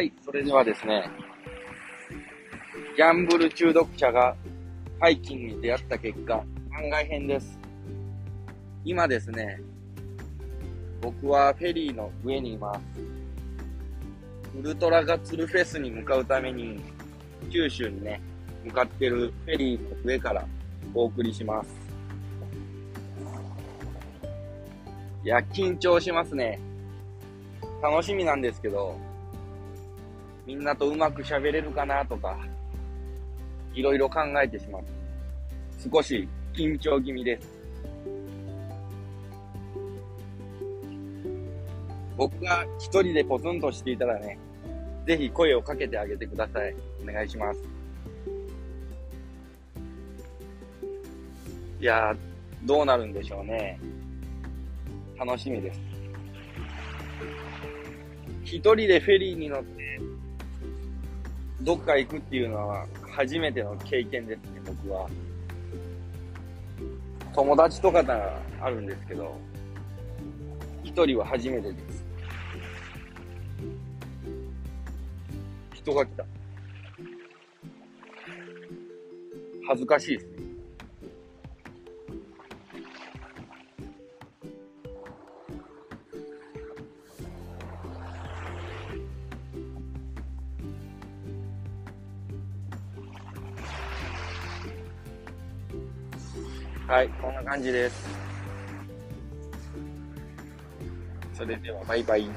はいそれではですね、ギャンブル中毒者がハイキングに出会った結果、番外編です。今ですね、僕はフェリーの上にいます。ウルトラガツルフェスに向かうために、九州にね、向かってるフェリーの上からお送りします。いや、緊張しますね。楽しみなんですけど、みんなとうまく喋れるかなとか、いろいろ考えてしまう。少し緊張気味です。僕が一人でポツンとしていたらね、ぜひ声をかけてあげてください。お願いします。いや、どうなるんでしょうね。楽しみです。一人でフェリーに乗って、どっか行くっていうのは初めての経験ですね、僕は。友達とかならあるんですけど、一人は初めてです。人が来た。恥ずかしいですね。はい、こんな感じです。それでは、バイバイ。